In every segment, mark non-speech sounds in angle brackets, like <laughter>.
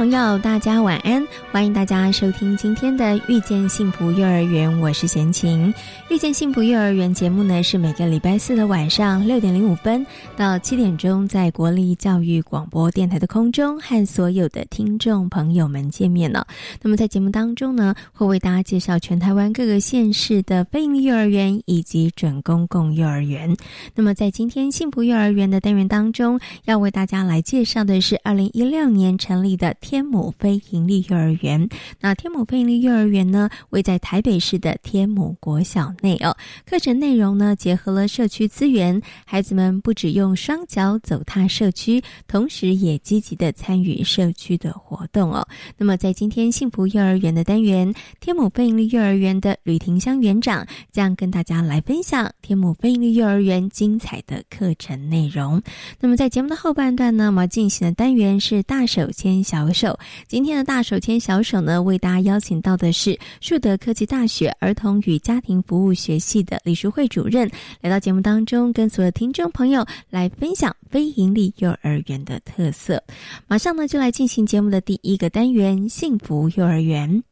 朋友，大家晚安！欢迎大家收听今天的《遇见幸福幼儿园》，我是贤琴。《遇见幸福幼儿园》节目呢，是每个礼拜四的晚上六点零五分到七点钟，在国立教育广播电台的空中和所有的听众朋友们见面了。那么在节目当中呢，会为大家介绍全台湾各个县市的非营利幼儿园以及准公共幼儿园。那么在今天幸福幼儿园的单元当中，要为大家来介绍的是二零一六年成立的。天母非营利幼儿园，那天母非营利幼儿园呢，位在台北市的天母国小内哦。课程内容呢，结合了社区资源，孩子们不只用双脚走踏社区，同时也积极的参与社区的活动哦。那么，在今天幸福幼儿园的单元，天母非营利幼儿园的吕庭香园长将跟大家来分享天母非营利幼儿园精彩的课程内容。那么，在节目的后半段呢，我们进行的单元是大手牵小。手，今天的大手牵小手呢，为大家邀请到的是树德科技大学儿童与家庭服务学系的李淑慧主任，来到节目当中，跟所有听众朋友来分享非营利幼儿园的特色。马上呢，就来进行节目的第一个单元——幸福幼儿园。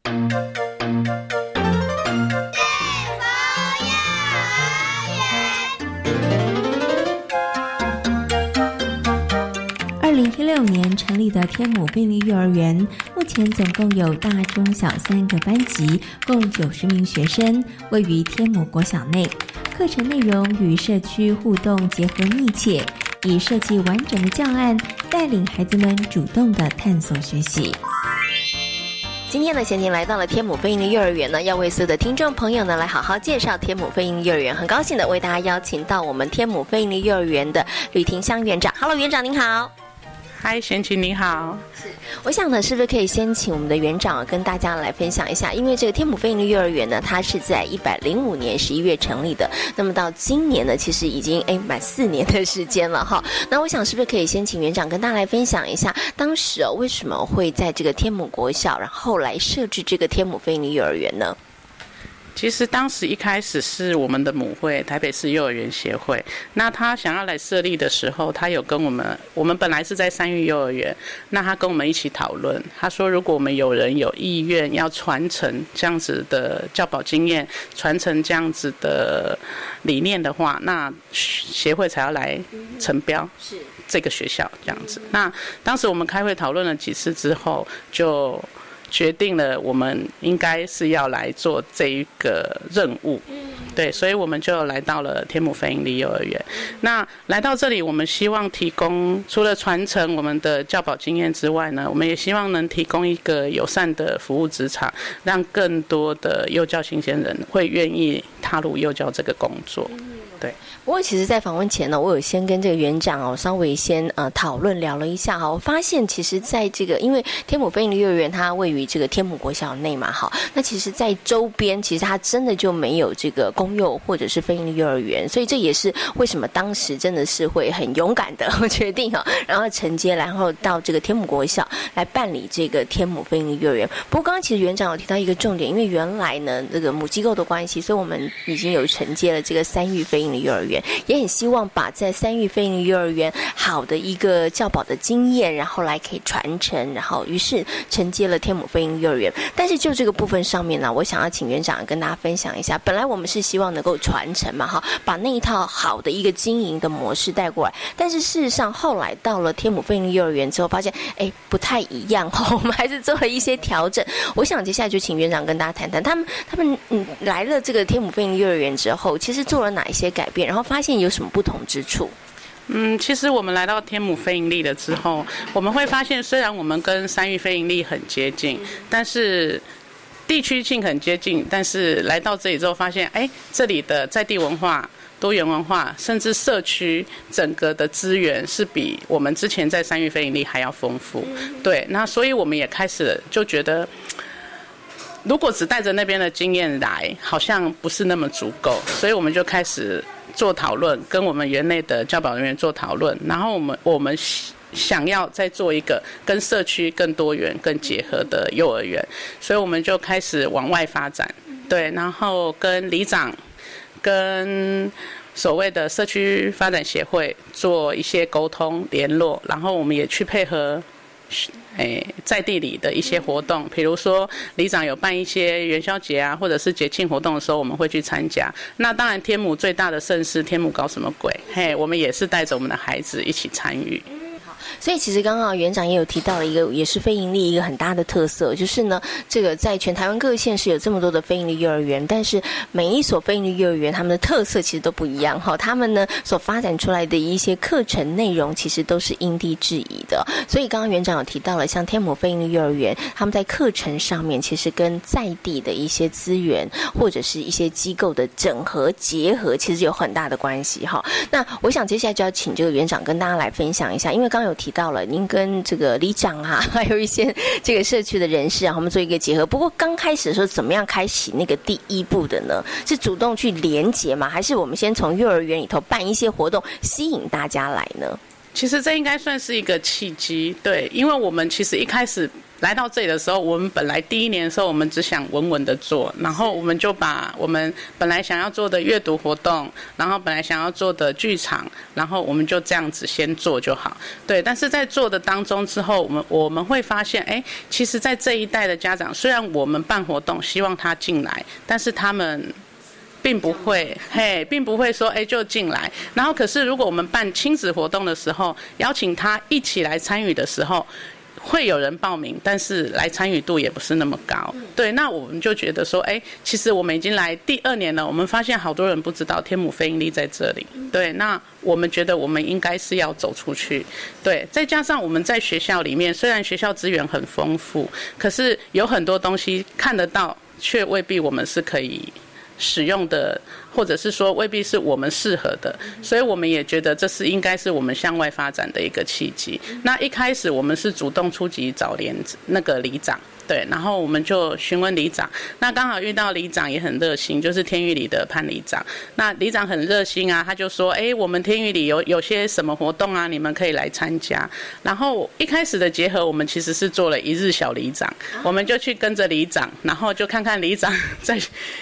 六年成立的天母便利幼儿园，目前总共有大、中、小三个班级，共九十名学生，位于天母国小内。课程内容与社区互动结合密切，以设计完整的教案，带领孩子们主动的探索学习。今天呢，贤婷来到了天母飞鹰幼儿园呢，要为所有的听众朋友呢来好好介绍天母飞鹰幼儿园。很高兴的为大家邀请到我们天母飞鹰幼儿园的吕庭香园长。Hello，园长您好。嗨，贤琴你好。是，我想呢，是不是可以先请我们的园长跟大家来分享一下？因为这个天母飞鹰的幼儿园呢，它是在一百零五年十一月成立的，那么到今年呢，其实已经哎满四年的时间了哈。那我想是不是可以先请园长跟大家来分享一下，当时哦为什么会在这个天母国小，然后来设置这个天母飞鹰的幼儿园呢？其实当时一开始是我们的母会台北市幼儿园协会，那他想要来设立的时候，他有跟我们，我们本来是在三育幼儿园，那他跟我们一起讨论，他说如果我们有人有意愿要传承这样子的教保经验，传承这样子的理念的话，那协会才要来承标是这个学校这样子。那当时我们开会讨论了几次之后，就。决定了，我们应该是要来做这一个任务，对，所以我们就来到了天母飞鹰利幼儿园。那来到这里，我们希望提供除了传承我们的教保经验之外呢，我们也希望能提供一个友善的服务职场，让更多的幼教新鲜人会愿意踏入幼教这个工作。对，不过其实，在访问前呢，我有先跟这个园长哦，稍微先呃讨论聊了一下哈。我发现，其实在这个因为天母飞鹰的幼儿园，它位于这个天母国小内嘛，哈。那其实，在周边，其实它真的就没有这个公幼或者是飞鹰的幼儿园，所以这也是为什么当时真的是会很勇敢的 <laughs> 决定哈，然后承接，然后到这个天母国小来办理这个天母飞鹰的幼儿园。不过，刚刚其实园长有提到一个重点，因为原来呢，这个母机构的关系，所以我们已经有承接了这个三育飞鹰。幼儿园也很希望把在三育飞鹰幼儿园好的一个教保的经验，然后来可以传承，然后于是承接了天母飞鹰幼儿园。但是就这个部分上面呢，我想要请园长跟大家分享一下。本来我们是希望能够传承嘛，哈，把那一套好的一个经营的模式带过来。但是事实上后来到了天母飞鹰幼儿园之后，发现哎不太一样哈，我们 <laughs> 还是做了一些调整。我想接下来就请园长跟大家谈谈，他们他们嗯来了这个天母飞鹰幼儿园之后，其实做了哪一些改。变，然后发现有什么不同之处？嗯，其实我们来到天母非盈利了之后，我们会发现，虽然我们跟三育非盈利很接近，但是地区性很接近，但是来到这里之后发现，哎，这里的在地文化、多元文化，甚至社区整个的资源是比我们之前在三育非营利还要丰富。对，那所以我们也开始就觉得，如果只带着那边的经验来，好像不是那么足够，所以我们就开始做讨论，跟我们园内的教保人员做讨论，然后我们我们。想要再做一个跟社区更多元、更结合的幼儿园，所以我们就开始往外发展。对，然后跟里长、跟所谓的社区发展协会做一些沟通联络，然后我们也去配合，诶，在地里的一些活动，比如说里长有办一些元宵节啊，或者是节庆活动的时候，我们会去参加。那当然，天母最大的盛事，天母搞什么鬼？嘿，我们也是带着我们的孩子一起参与。所以其实刚刚园长也有提到了一个，也是非盈利一个很大的特色，就是呢，这个在全台湾各县市有这么多的非盈利幼儿园，但是每一所非盈利幼儿园，他们的特色其实都不一样哈。他们呢所发展出来的一些课程内容，其实都是因地制宜的。所以刚刚园长有提到了，像天母非盈利幼儿园，他们在课程上面其实跟在地的一些资源或者是一些机构的整合结合，其实有很大的关系哈。那我想接下来就要请这个园长跟大家来分享一下，因为刚有提。提到了您跟这个里长啊，<laughs> 还有一些这个社区的人士啊，我们做一个结合。不过刚开始的时候，怎么样开启那个第一步的呢？是主动去连接吗？还是我们先从幼儿园里头办一些活动，吸引大家来呢？其实这应该算是一个契机，对，因为我们其实一开始。来到这里的时候，我们本来第一年的时候，我们只想稳稳的做，然后我们就把我们本来想要做的阅读活动，然后本来想要做的剧场，然后我们就这样子先做就好。对，但是在做的当中之后，我们我们会发现，哎，其实，在这一代的家长，虽然我们办活动希望他进来，但是他们并不会，嘿，并不会说，哎，就进来。然后，可是如果我们办亲子活动的时候，邀请他一起来参与的时候。会有人报名，但是来参与度也不是那么高。对，那我们就觉得说，哎，其实我们已经来第二年了，我们发现好多人不知道天母飞鹰力在这里。对，那我们觉得我们应该是要走出去。对，再加上我们在学校里面，虽然学校资源很丰富，可是有很多东西看得到，却未必我们是可以。使用的，或者是说未必是我们适合的，所以我们也觉得这是应该是我们向外发展的一个契机。那一开始我们是主动出击找连那个里长。对，然后我们就询问里长，那刚好遇到里长也很热心，就是天域里的潘里长。那里长很热心啊，他就说：“哎，我们天域里有有些什么活动啊，你们可以来参加。”然后一开始的结合，我们其实是做了一日小里长，我们就去跟着里长，然后就看看里长 <laughs> 在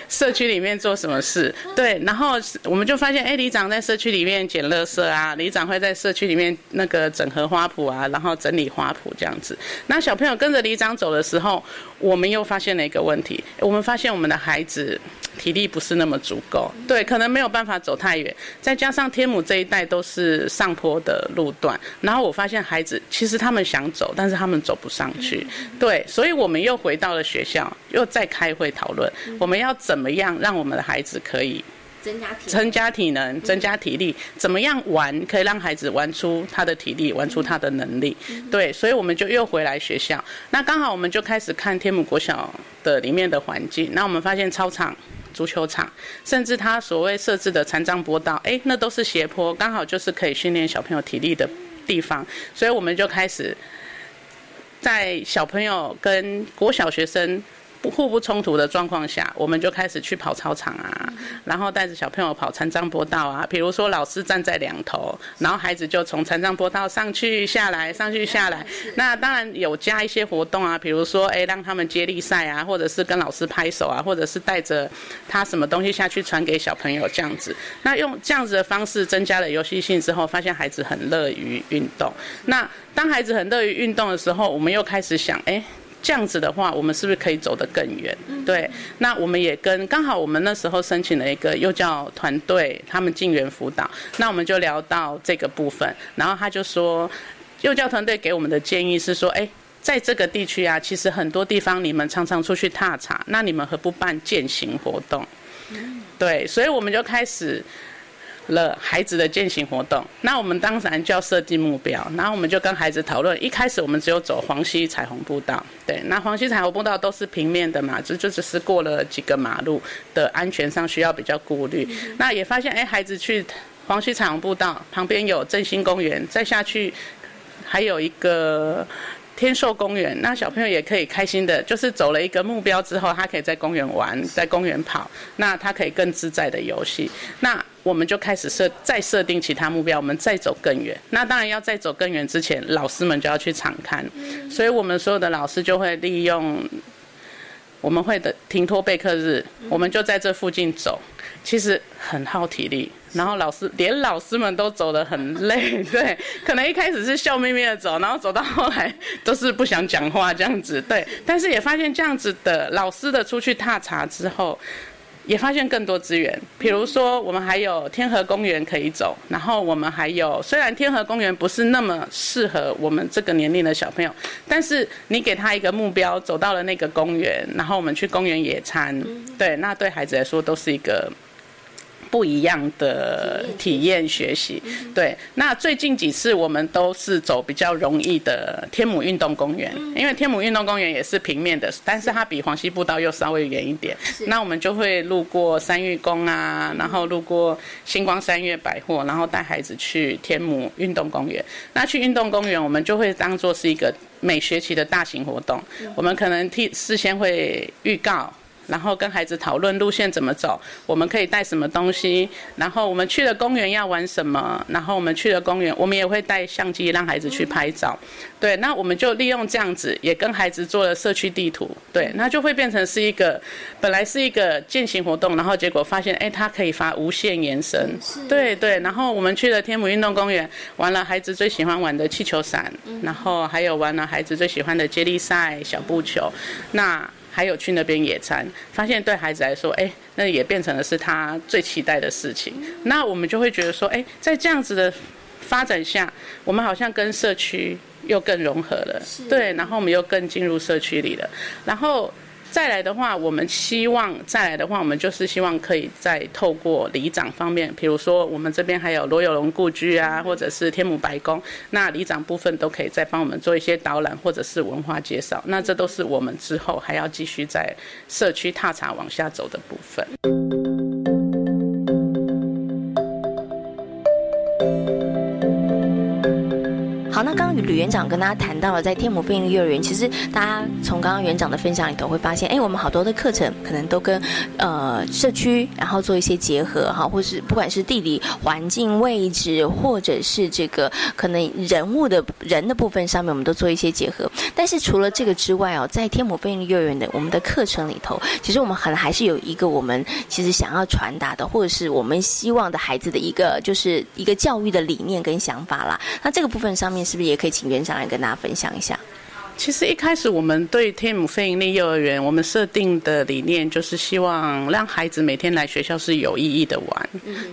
社区里面做什么事。对，然后我们就发现，哎，里长在社区里面捡垃圾啊，里长会在社区里面那个整合花圃啊，然后整理花圃这样子。那小朋友跟着里长走的时候，我们又发现了一个问题，我们发现我们的孩子体力不是那么足够，对，可能没有办法走太远，再加上天母这一带都是上坡的路段，然后我发现孩子其实他们想走，但是他们走不上去，对，所以我们又回到了学校，又再开会讨论，我们要怎么样让我们的孩子可以。增加体增加体能，增加体力，怎么样玩可以让孩子玩出他的体力，玩出他的能力？对，所以我们就又回来学校。那刚好我们就开始看天母国小的里面的环境。那我们发现操场、足球场，甚至他所谓设置的残障坡道，哎，那都是斜坡，刚好就是可以训练小朋友体力的地方。所以我们就开始在小朋友跟国小学生。互不冲突的状况下，我们就开始去跑操场啊，然后带着小朋友跑残障坡道啊。比如说老师站在两头，然后孩子就从残障坡道上去下来，上去下来。那当然有加一些活动啊，比如说哎让他们接力赛啊，或者是跟老师拍手啊，或者是带着他什么东西下去传给小朋友这样子。那用这样子的方式增加了游戏性之后，发现孩子很乐于运动。那当孩子很乐于运动的时候，我们又开始想哎。这样子的话，我们是不是可以走得更远？对，那我们也跟刚好我们那时候申请了一个幼教团队，他们进园辅导，那我们就聊到这个部分，然后他就说，幼教团队给我们的建议是说，哎，在这个地区啊，其实很多地方你们常常出去踏查，那你们何不办践行活动？对，所以我们就开始。了孩子的践行活动，那我们当然就要设定目标，然后我们就跟孩子讨论。一开始我们只有走黄溪彩虹步道，对，那黄溪彩虹步道都是平面的嘛，就就只是过了几个马路的安全上需要比较顾虑。那也发现，哎，孩子去黄溪彩虹步道旁边有振兴公园，再下去还有一个。天寿公园，那小朋友也可以开心的，就是走了一个目标之后，他可以在公园玩，在公园跑，那他可以更自在的游戏。那我们就开始设，再设定其他目标，我们再走更远。那当然要在走更远之前，老师们就要去场看，所以我们所有的老师就会利用。我们会的停托备课日，我们就在这附近走，其实很耗体力。然后老师连老师们都走得很累，<laughs> 对，可能一开始是笑眯眯的走，然后走到后来都是不想讲话这样子，对。但是也发现这样子的老师的出去踏查之后。也发现更多资源，比如说我们还有天河公园可以走，然后我们还有虽然天河公园不是那么适合我们这个年龄的小朋友，但是你给他一个目标，走到了那个公园，然后我们去公园野餐，对，那对孩子来说都是一个。不一样的体验学习，对。那最近几次我们都是走比较容易的天母运动公园，因为天母运动公园也是平面的，但是它比黄溪步道又稍微远一点。那我们就会路过三玉宫啊，然后路过星光三月百货，然后带孩子去天母运动公园。那去运动公园，我们就会当做是一个每学期的大型活动，我们可能替事先会预告。然后跟孩子讨论路线怎么走，我们可以带什么东西，然后我们去了公园要玩什么，然后我们去了公园，我们也会带相机让孩子去拍照。对，那我们就利用这样子，也跟孩子做了社区地图。对，那就会变成是一个本来是一个践行活动，然后结果发现，哎，它可以发无限延伸。对对，然后我们去了天母运动公园，玩了孩子最喜欢玩的气球伞，然后还有玩了孩子最喜欢的接力赛、小布球。那还有去那边野餐，发现对孩子来说，哎，那也变成了是他最期待的事情。那我们就会觉得说，哎，在这样子的发展下，我们好像跟社区又更融合了，对，然后我们又更进入社区里了，然后。再来的话，我们希望再来的话，我们就是希望可以再透过里长方面，比如说我们这边还有罗有龙故居啊，或者是天母白宫，那里长部分都可以再帮我们做一些导览或者是文化介绍。那这都是我们之后还要继续在社区踏查往下走的部分。好，那刚吕园长跟大家谈到了，在天母飞鹰幼儿园，其实大家从刚刚园长的分享里头会发现，哎，我们好多的课程可能都跟呃社区，然后做一些结合哈，或是不管是地理环境位置，或者是这个可能人物的人的部分上面，我们都做一些结合。但是除了这个之外哦，在天母飞鹰幼儿园的我们的课程里头，其实我们可能还是有一个我们其实想要传达的，或者是我们希望的孩子的一个就是一个教育的理念跟想法啦。那这个部分上面。是不是也可以请园长来跟大家分享一下？其实一开始我们对天母非营利幼儿园，我们设定的理念就是希望让孩子每天来学校是有意义的玩。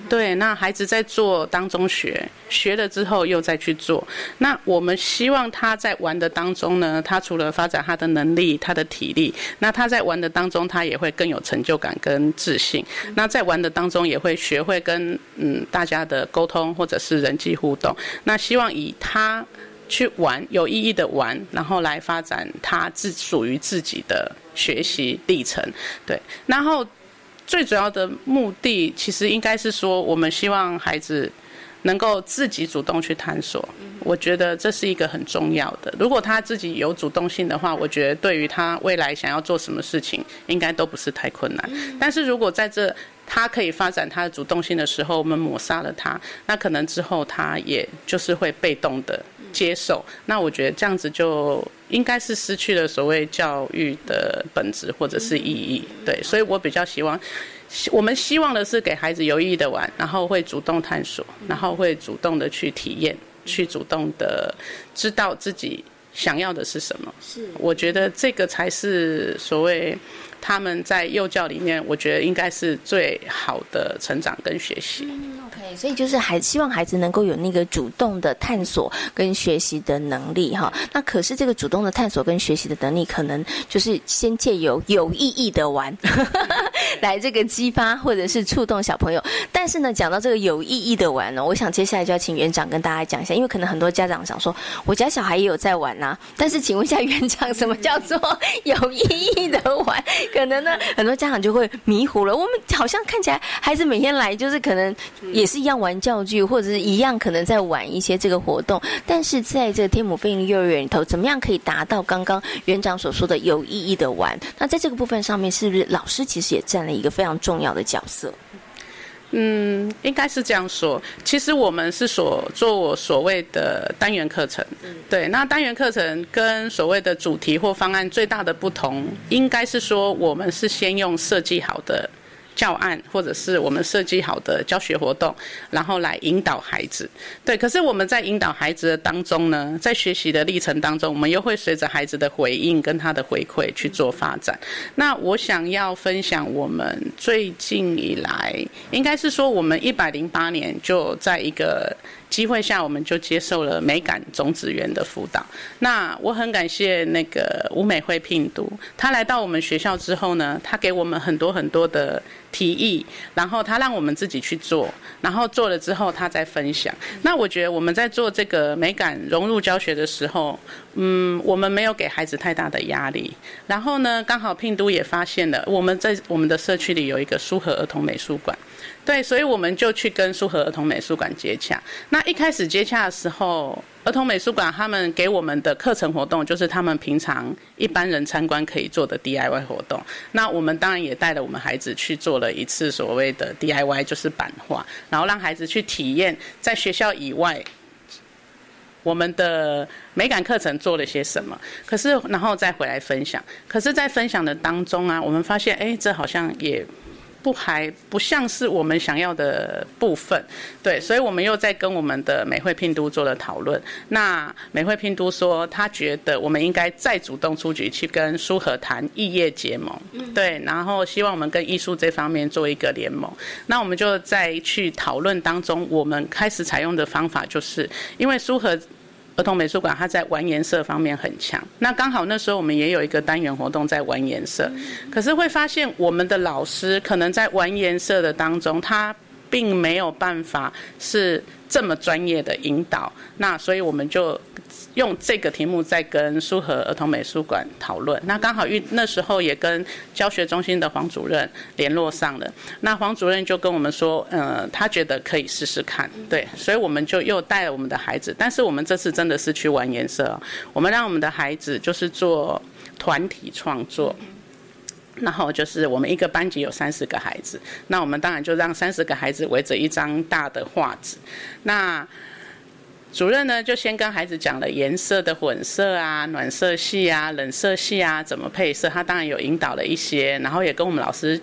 对，那孩子在做当中学，学了之后又再去做。那我们希望他在玩的当中呢，他除了发展他的能力、他的体力，那他在玩的当中，他也会更有成就感跟自信。那在玩的当中，也会学会跟嗯大家的沟通或者是人际互动。那希望以他。去玩有意义的玩，然后来发展他自属于自己的学习历程。对，然后最主要的目的其实应该是说，我们希望孩子能够自己主动去探索。我觉得这是一个很重要的。如果他自己有主动性的话，我觉得对于他未来想要做什么事情，应该都不是太困难。但是如果在这他可以发展他的主动性的时候，我们抹杀了他，那可能之后他也就是会被动的。接受，那我觉得这样子就应该是失去了所谓教育的本质或者是意义，对，所以我比较希望，我们希望的是给孩子有意义的玩，然后会主动探索，然后会主动的去体验，去主动的知道自己想要的是什么。是，我觉得这个才是所谓。他们在幼教里面，我觉得应该是最好的成长跟学习。嗯 OK，所以就是还希望孩子能够有那个主动的探索跟学习的能力哈。那可是这个主动的探索跟学习的能力，可能就是先借由有意义的玩，<laughs> 来这个激发或者是触动小朋友。但是呢，讲到这个有意义的玩呢，我想接下来就要请园长跟大家讲一下，因为可能很多家长想说，我家小孩也有在玩呐。但是请问一下园长，什么叫做有意义的玩？可能呢，很多家长就会迷糊了。我们好像看起来孩子每天来就是可能也是一样玩教具，或者是一样可能在玩一些这个活动。但是在这个天母飞鹰幼儿园里头，怎么样可以达到刚刚园长所说的有意义的玩？那在这个部分上面，是不是老师其实也占了一个非常重要的角色？嗯，应该是这样说。其实我们是所做所谓的单元课程，对。那单元课程跟所谓的主题或方案最大的不同，应该是说我们是先用设计好的。教案或者是我们设计好的教学活动，然后来引导孩子。对，可是我们在引导孩子的当中呢，在学习的历程当中，我们又会随着孩子的回应跟他的回馈去做发展。那我想要分享，我们最近以来，应该是说我们一百零八年就在一个。机会下，我们就接受了美感种子园的辅导。那我很感谢那个吴美惠聘读，他来到我们学校之后呢，他给我们很多很多的提议，然后他让我们自己去做，然后做了之后他再分享。那我觉得我们在做这个美感融入教学的时候，嗯，我们没有给孩子太大的压力。然后呢，刚好聘都也发现了我们在我们的社区里有一个舒和儿童美术馆。对，所以我们就去跟苏和儿童美术馆接洽。那一开始接洽的时候，儿童美术馆他们给我们的课程活动，就是他们平常一般人参观可以做的 DIY 活动。那我们当然也带了我们孩子去做了一次所谓的 DIY，就是版画，然后让孩子去体验在学校以外我们的美感课程做了些什么。可是，然后再回来分享。可是，在分享的当中啊，我们发现，哎，这好像也。不还不像是我们想要的部分，对，所以我们又在跟我们的美惠拼都做了讨论。那美惠拼都说，他觉得我们应该再主动出局，去跟苏和谈异业结盟，对，然后希望我们跟艺术这方面做一个联盟。那我们就在去讨论当中，我们开始采用的方法，就是因为苏和。儿童美术馆，它在玩颜色方面很强。那刚好那时候我们也有一个单元活动在玩颜色，可是会发现我们的老师可能在玩颜色的当中，他并没有办法是这么专业的引导。那所以我们就。用这个题目在跟苏和儿童美术馆讨论，那刚好遇那时候也跟教学中心的黄主任联络上了，那黄主任就跟我们说，呃，他觉得可以试试看，对，所以我们就又带了我们的孩子，但是我们这次真的是去玩颜色，我们让我们的孩子就是做团体创作，然后就是我们一个班级有三十个孩子，那我们当然就让三十个孩子围着一张大的画纸，那。主任呢，就先跟孩子讲了颜色的混色啊、暖色系啊、冷色系啊怎么配色。他当然有引导了一些，然后也跟我们老师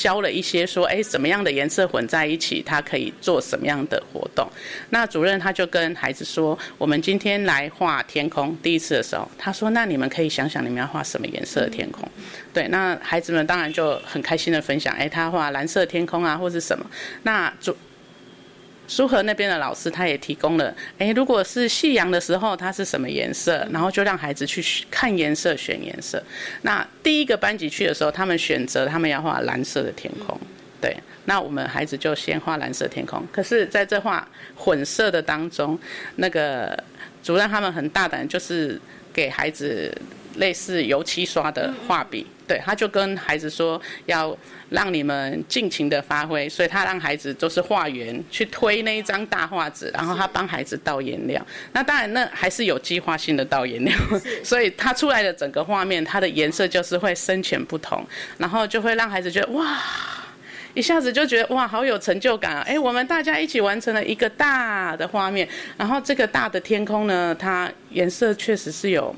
教了一些，说哎，怎么样的颜色混在一起，它可以做什么样的活动。那主任他就跟孩子说，我们今天来画天空。第一次的时候，他说，那你们可以想想你们要画什么颜色的天空。对，那孩子们当然就很开心的分享，哎，他画蓝色天空啊，或是什么。那主。苏和那边的老师，他也提供了，哎，如果是夕阳的时候，它是什么颜色？然后就让孩子去看颜色、选颜色。那第一个班级去的时候，他们选择他们要画蓝色的天空，对。那我们孩子就先画蓝色天空。可是在这画混色的当中，那个主任他们很大胆，就是给孩子类似油漆刷的画笔。对，他就跟孩子说要让你们尽情的发挥，所以他让孩子都是画圆去推那一张大画纸，然后他帮孩子倒颜料。那当然，那还是有计划性的倒颜料，<laughs> 所以他出来的整个画面，它的颜色就是会深浅不同，然后就会让孩子觉得哇，一下子就觉得哇，好有成就感啊！哎，我们大家一起完成了一个大的画面，然后这个大的天空呢，它颜色确实是有。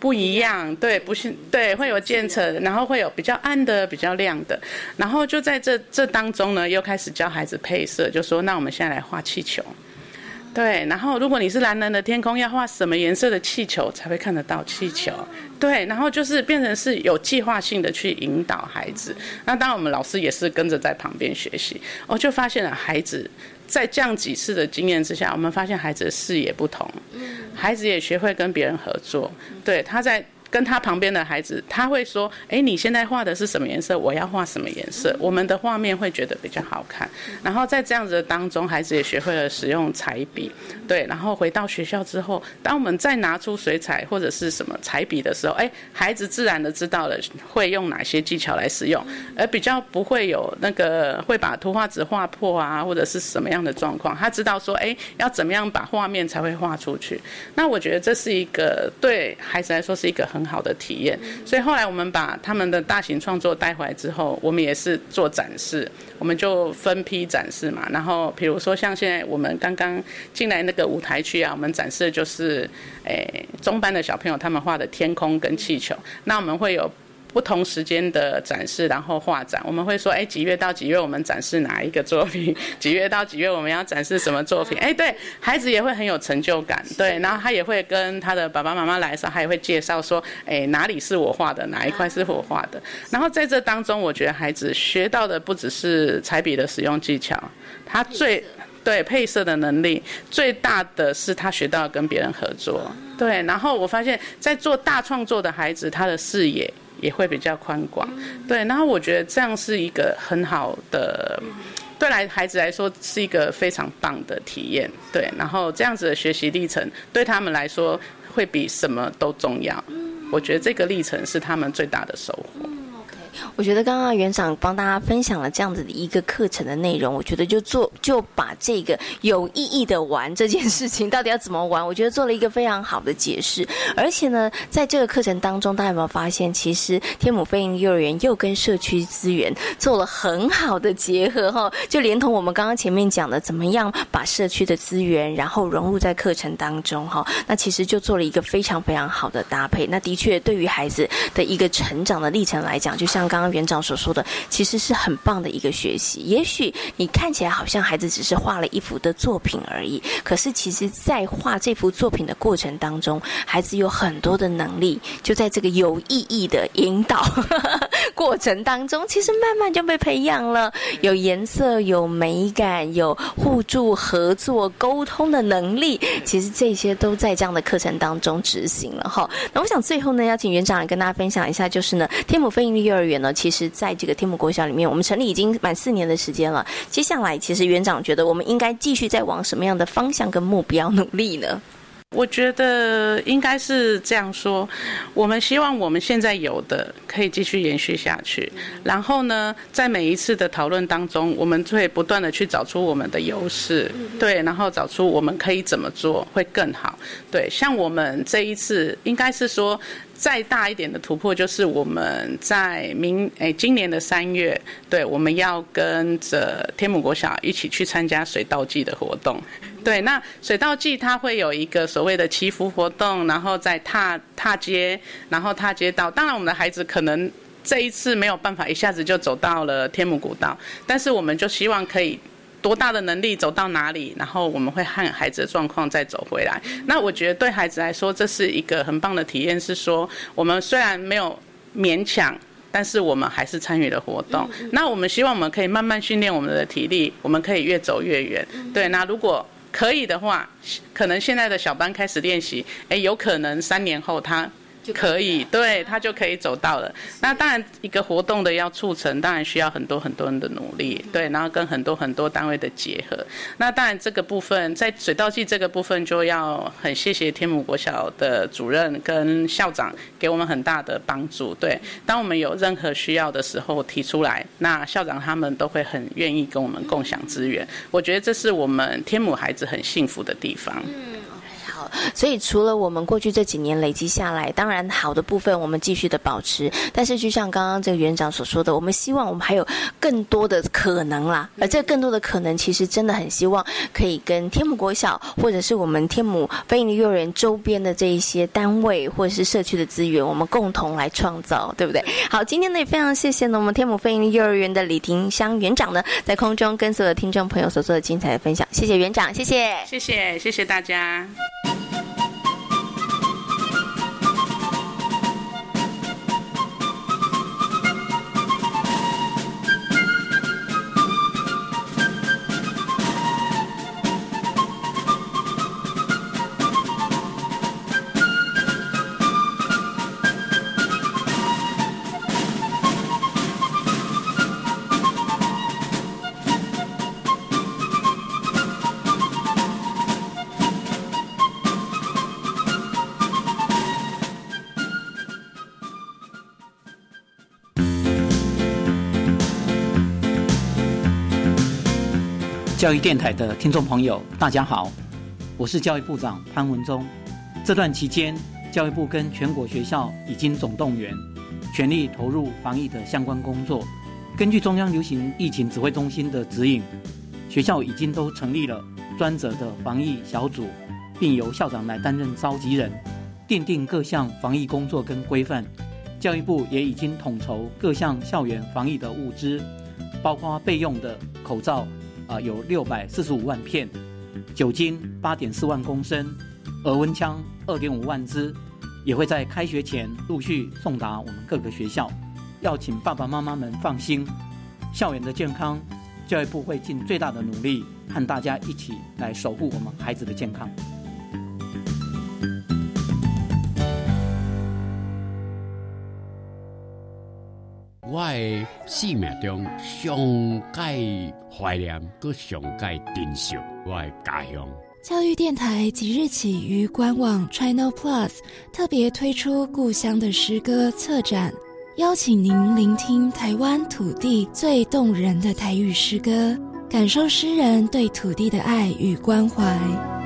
不一样，对，不是，对，会有渐层，然后会有比较暗的，比较亮的，然后就在这这当中呢，又开始教孩子配色，就说那我们现在来画气球，对，然后如果你是蓝蓝的天空，要画什么颜色的气球才会看得到气球？对，然后就是变成是有计划性的去引导孩子，那当然我们老师也是跟着在旁边学习，我就发现了孩子。在这样几次的经验之下，我们发现孩子的视野不同，孩子也学会跟别人合作。对，他在跟他旁边的孩子，他会说：“哎，你现在画的是什么颜色？我要画什么颜色？”我们的画面会觉得比较好看。然后在这样子的当中，孩子也学会了使用彩笔。对，然后回到学校之后，当我们再拿出水彩或者是什么彩笔的时候，哎，孩子自然的知道了会用哪些技巧来使用，而比较不会有那个会把图画纸画破啊，或者是什么样的状况。他知道说：“哎，要怎么样把画面才会画出去？”那我觉得这是一个对孩子来说是一个很。很好的体验，所以后来我们把他们的大型创作带回来之后，我们也是做展示，我们就分批展示嘛。然后比如说像现在我们刚刚进来那个舞台区啊，我们展示的就是，诶中班的小朋友他们画的天空跟气球，那我们会有。不同时间的展示，然后画展，我们会说，哎，几月到几月我们展示哪一个作品？几月到几月我们要展示什么作品？<laughs> 哎，对孩子也会很有成就感，对，然后他也会跟他的爸爸妈妈来的时候，他也会介绍说，哎，哪里是我画的，哪一块是我画的。然后在这当中，我觉得孩子学到的不只是彩笔的使用技巧，他最对配色的能力，最大的是他学到跟别人合作，对。然后我发现，在做大创作的孩子，他的视野。也会比较宽广，对。然后我觉得这样是一个很好的，对来孩子来说是一个非常棒的体验，对。然后这样子的学习历程对他们来说会比什么都重要，我觉得这个历程是他们最大的收获。我觉得刚刚园长帮大家分享了这样子的一个课程的内容，我觉得就做就把这个有意义的玩这件事情到底要怎么玩，我觉得做了一个非常好的解释。而且呢，在这个课程当中，大家有没有发现，其实天母飞鹰幼儿园又跟社区资源做了很好的结合哈？就连同我们刚刚前面讲的，怎么样把社区的资源然后融入在课程当中哈？那其实就做了一个非常非常好的搭配。那的确对于孩子的一个成长的历程来讲，就像刚刚园长所说的，其实是很棒的一个学习。也许你看起来好像孩子只是画了一幅的作品而已，可是其实，在画这幅作品的过程当中，孩子有很多的能力，就在这个有意义的引导 <laughs> 过程当中，其实慢慢就被培养了。有颜色、有美感、有互助合作、沟通的能力，其实这些都在这样的课程当中执行了哈。那我想最后呢，要请园长来跟大家分享一下，就是呢，天母飞鹰的幼儿园呢，其实。在这个天母国小里面，我们成立已经满四年的时间了。接下来，其实园长觉得我们应该继续在往什么样的方向跟目标努力呢？我觉得应该是这样说，我们希望我们现在有的可以继续延续下去。然后呢，在每一次的讨论当中，我们会不断的去找出我们的优势，对，然后找出我们可以怎么做会更好。对，像我们这一次，应该是说。再大一点的突破就是我们在明诶今年的三月，对，我们要跟着天母国小一起去参加水稻季的活动。对，那水稻季它会有一个所谓的祈福活动，然后再踏踏街，然后踏街道。当然，我们的孩子可能这一次没有办法一下子就走到了天母古道，但是我们就希望可以。多大的能力走到哪里，然后我们会看孩子的状况再走回来。那我觉得对孩子来说，这是一个很棒的体验，是说我们虽然没有勉强，但是我们还是参与了活动。那我们希望我们可以慢慢训练我们的体力，我们可以越走越远。对，那如果可以的话，可能现在的小班开始练习，哎，有可能三年后他。就可以，对他就可以走到了。那当然，一个活动的要促成，当然需要很多很多人的努力，对，然后跟很多很多单位的结合。那当然，这个部分在水稻季这个部分，就要很谢谢天母国小的主任跟校长给我们很大的帮助。对，当我们有任何需要的时候提出来，那校长他们都会很愿意跟我们共享资源。我觉得这是我们天母孩子很幸福的地方。所以，除了我们过去这几年累积下来，当然好的部分我们继续的保持。但是，就像刚刚这个园长所说的，我们希望我们还有更多的可能啦。而这更多的可能，其实真的很希望可以跟天母国小，或者是我们天母非营利幼儿园周边的这一些单位，或者是社区的资源，我们共同来创造，对不对？好，今天呢也非常谢谢呢我们天母非营利幼儿园的李婷香园长呢，在空中跟所有的听众朋友所做的精彩的分享。谢谢园长，谢谢，谢谢，谢谢大家。教育电台的听众朋友，大家好，我是教育部长潘文忠。这段期间，教育部跟全国学校已经总动员，全力投入防疫的相关工作。根据中央流行疫情指挥中心的指引，学校已经都成立了专责的防疫小组，并由校长来担任召集人，奠定各项防疫工作跟规范。教育部也已经统筹各项校园防疫的物资，包括备用的口罩，啊，有六百四十五万片，酒精八点四万公升，额温枪二点五万支，也会在开学前陆续送达我们各个学校。要请爸爸妈妈们放心，校园的健康，教育部会尽最大的努力，和大家一起来守护我们孩子的健康。我的生命中上界怀念，搁上界珍惜我的家乡。教育电台即日起于官网 China Plus 特别推出故乡的诗歌策展，邀请您聆听台湾土地最动人的台语诗歌，感受诗人对土地的爱与关怀。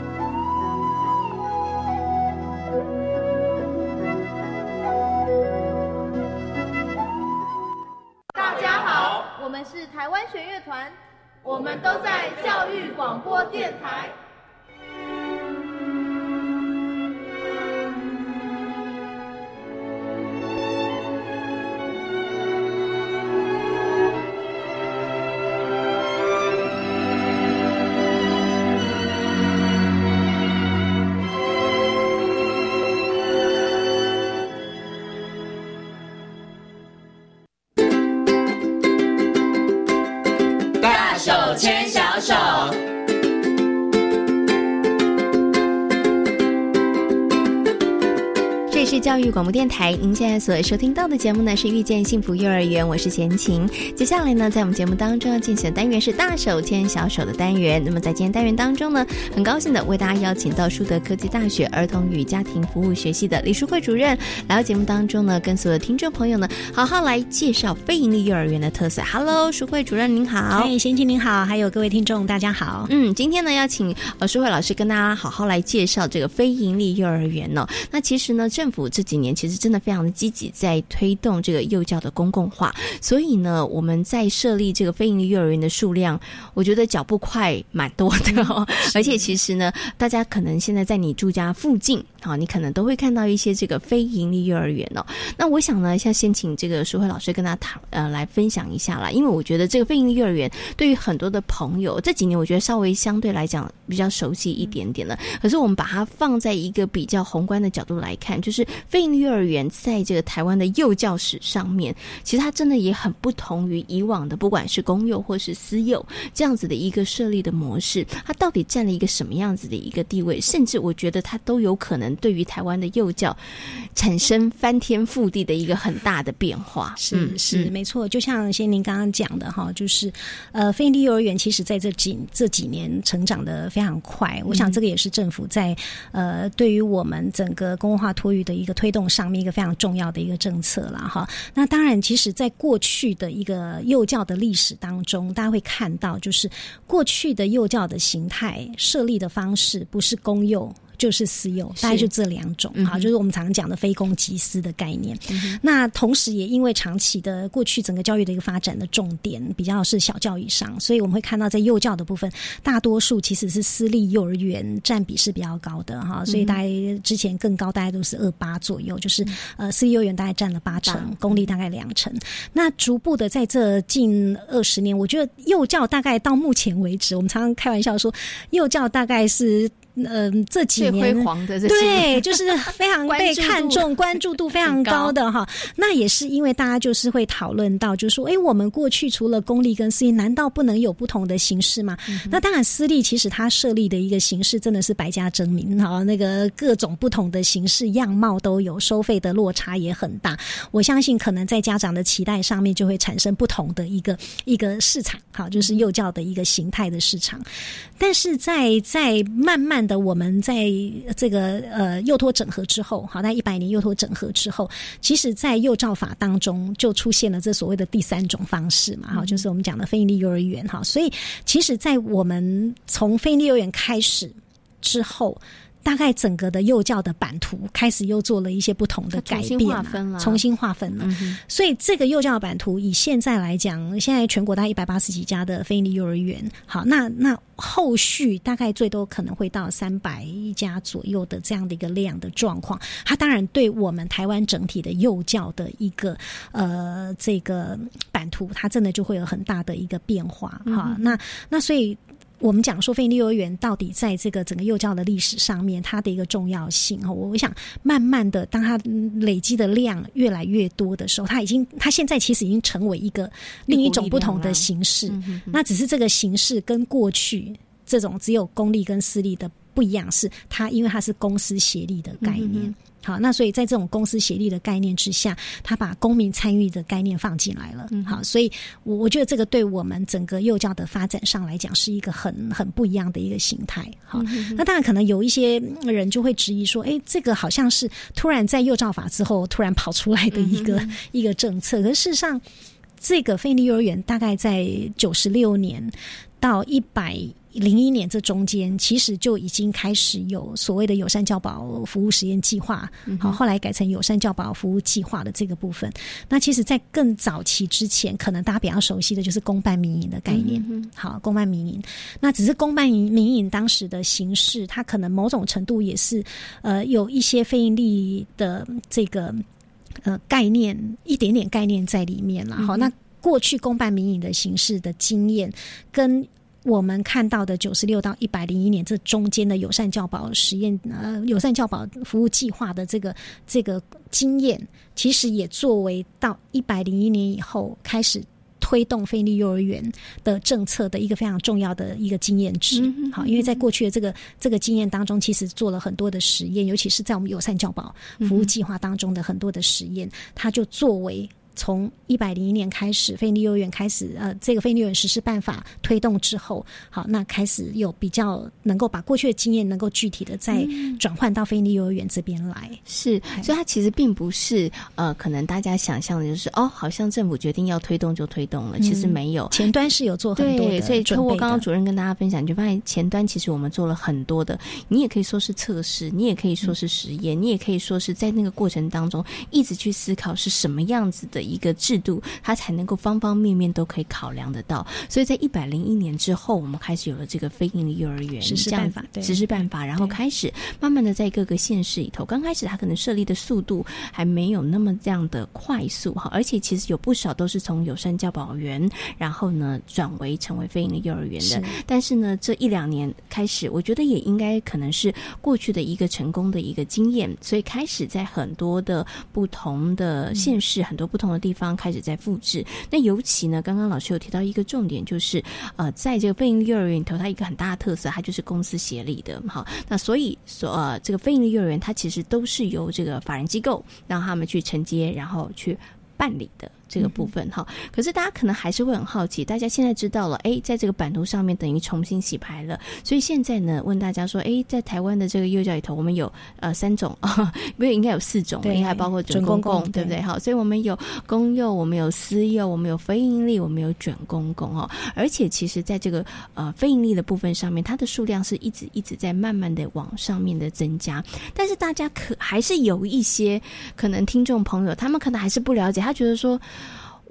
电台。广播电台，您现在所收听到的节目呢是遇见幸福幼儿园，我是贤琴。接下来呢，在我们节目当中要进行的单元是大手牵小手的单元。那么在今天单元当中呢，很高兴的为大家邀请到树德科技大学儿童与家庭服务学系的李淑慧主任来到节目当中呢，跟所有的听众朋友呢，好好来介绍非营利幼儿园的特色。Hello，淑慧主任您好，哎，贤琴您好，还有各位听众大家好。嗯，今天呢要请呃淑慧老师跟大家好好来介绍这个非营利幼儿园呢。那其实呢，政府这几年其实真的非常的积极，在推动这个幼教的公共化。所以呢，我们在设立这个非营利幼儿园的数量，我觉得脚步快蛮多的哦。而且其实呢，大家可能现在在你住家附近，好，你可能都会看到一些这个非营利幼儿园哦。那我想呢，像先请这个淑慧老师跟大家谈呃来分享一下啦，因为我觉得这个非营利幼儿园对于很多的朋友这几年，我觉得稍微相对来讲比较熟悉一点点了。可是我们把它放在一个比较宏观的角度来看，就是非营利。幼儿园在这个台湾的幼教史上面，其实它真的也很不同于以往的，不管是公幼或是私幼这样子的一个设立的模式，它到底占了一个什么样子的一个地位？甚至我觉得它都有可能对于台湾的幼教产生翻天覆地的一个很大的变化。是是没错，就像先您刚刚讲的哈，就是呃，非营利幼儿园其实在这几这几年成长的非常快。我想这个也是政府在呃对于我们整个公共化托育的一个推动。上面一个非常重要的一个政策了哈，那当然，其实，在过去的一个幼教的历史当中，大家会看到，就是过去的幼教的形态设立的方式不是公幼。就是私有，大概就这两种哈，就是我们常讲的非公即私的概念。那同时也因为长期的过去整个教育的一个发展的重点比较是小教以上，所以我们会看到在幼教的部分，大多数其实是私立幼儿园占比是比较高的哈。所以大概之前更高，大概都是二八左右，就是呃私立幼儿园大概占了八成，公立大概两成。那逐步的在这近二十年，我觉得幼教大概到目前为止，我们常常开玩笑说，幼教大概是。嗯，这几年辉煌的对，就是非常被看重、<laughs> 关注度非常高的哈。那也是因为大家就是会讨论到，就是说，哎，我们过去除了公立跟私立，难道不能有不同的形式吗？那当然，私立其实它设立的一个形式真的是百家争鸣哈，那个各种不同的形式样貌都有，收费的落差也很大。我相信可能在家长的期待上面就会产生不同的一个一个市场，好，就是幼教的一个形态的市场。但是在在慢慢。慢的，我们在这个呃幼托整合之后，好，在一百年幼托整合之后，其实，在幼教法当中就出现了这所谓的第三种方式嘛，哈，就是我们讲的非营利幼儿园，哈，所以其实，在我们从非营利幼儿园开始之后。大概整个的幼教的版图开始又做了一些不同的改变了，重新划分了。所以这个幼教版图以现在来讲，现在全国大概一百八十几家的非营利幼儿园，好，那那后续大概最多可能会到三百一家左右的这样的一个量的状况。它当然对我们台湾整体的幼教的一个呃这个版图，它真的就会有很大的一个变化哈。那那所以。我们讲说，非营利幼儿园到底在这个整个幼教的历史上面，它的一个重要性哈，我我想慢慢的，当它累积的量越来越多的时候，它已经，它现在其实已经成为一个另一种不同的形式。那只是这个形式跟过去这种只有公立跟私立的不一样，是它因为它是公司协力的概念。好，那所以在这种公司协力的概念之下，他把公民参与的概念放进来了。好，所以我我觉得这个对我们整个幼教的发展上来讲，是一个很很不一样的一个形态。好，那当然可能有一些人就会质疑说，哎，这个好像是突然在幼教法之后突然跑出来的一个一个政策。可事实上，这个非利幼儿园大概在九十六年到一百。零一年这中间，其实就已经开始有所谓的友善教保服务实验计划，好，后来改成友善教保服务计划的这个部分。那其实，在更早期之前，可能大家比较熟悉的就是公办民营的概念。嗯好，公办民营，那只是公办民民营当时的形式，它可能某种程度也是呃有一些非盈利的这个呃概念，一点点概念在里面了。好，那过去公办民营的形式的经验跟。我们看到的九十六到一百零一年这中间的友善教保实验呃友善教保服务计划的这个这个经验，其实也作为到一百零一年以后开始推动非利幼儿园的政策的一个非常重要的一个经验值。好，因为在过去的这个这个经验当中，其实做了很多的实验，尤其是在我们友善教保服务计划当中的很多的实验，它就作为。从一百零一年开始，非利幼儿园开始，呃，这个非利幼儿园实施办法推动之后，好，那开始有比较能够把过去的经验能够具体的再转换到非利幼儿园这边来。是，所以它其实并不是呃，可能大家想象的就是哦，好像政府决定要推动就推动了，其实没有，前端是有做很多的。所以通过刚刚主任跟大家分享，你就发现前端其实我们做了很多的，你也可以说是测试，你也可以说是实验，你也可以说是在那个过程当中一直去思考是什么样子的。一个制度，它才能够方方面面都可以考量得到。所以在一百零一年之后，我们开始有了这个非营利幼儿园实施办法，实施办法，然后开始慢慢的在各个县市里头，刚开始它可能设立的速度还没有那么这样的快速哈，而且其实有不少都是从友善教保员，然后呢转为成为非营利幼儿园的。但是呢，这一两年开始，我觉得也应该可能是过去的一个成功的一个经验，所以开始在很多的不同的县市，很多不同地方开始在复制，那尤其呢，刚刚老师有提到一个重点，就是呃，在这个非营利幼儿园里头，它一个很大的特色，它就是公司协力的，好，那所以所呃，这个非营利幼儿园它其实都是由这个法人机构让他们去承接，然后去办理的。这个部分哈，可是大家可能还是会很好奇。大家现在知道了，哎，在这个版图上面等于重新洗牌了。所以现在呢，问大家说，哎，在台湾的这个幼教里头，我们有呃三种啊，<laughs> 不是应该有四种，应该包括准公共，对不对？好，所以我们有公幼，我们有私幼，我们有非盈利，我们有准公共哦。而且其实在这个呃非盈利的部分上面，它的数量是一直一直在慢慢的往上面的增加。但是大家可还是有一些可能听众朋友，他们可能还是不了解，他觉得说。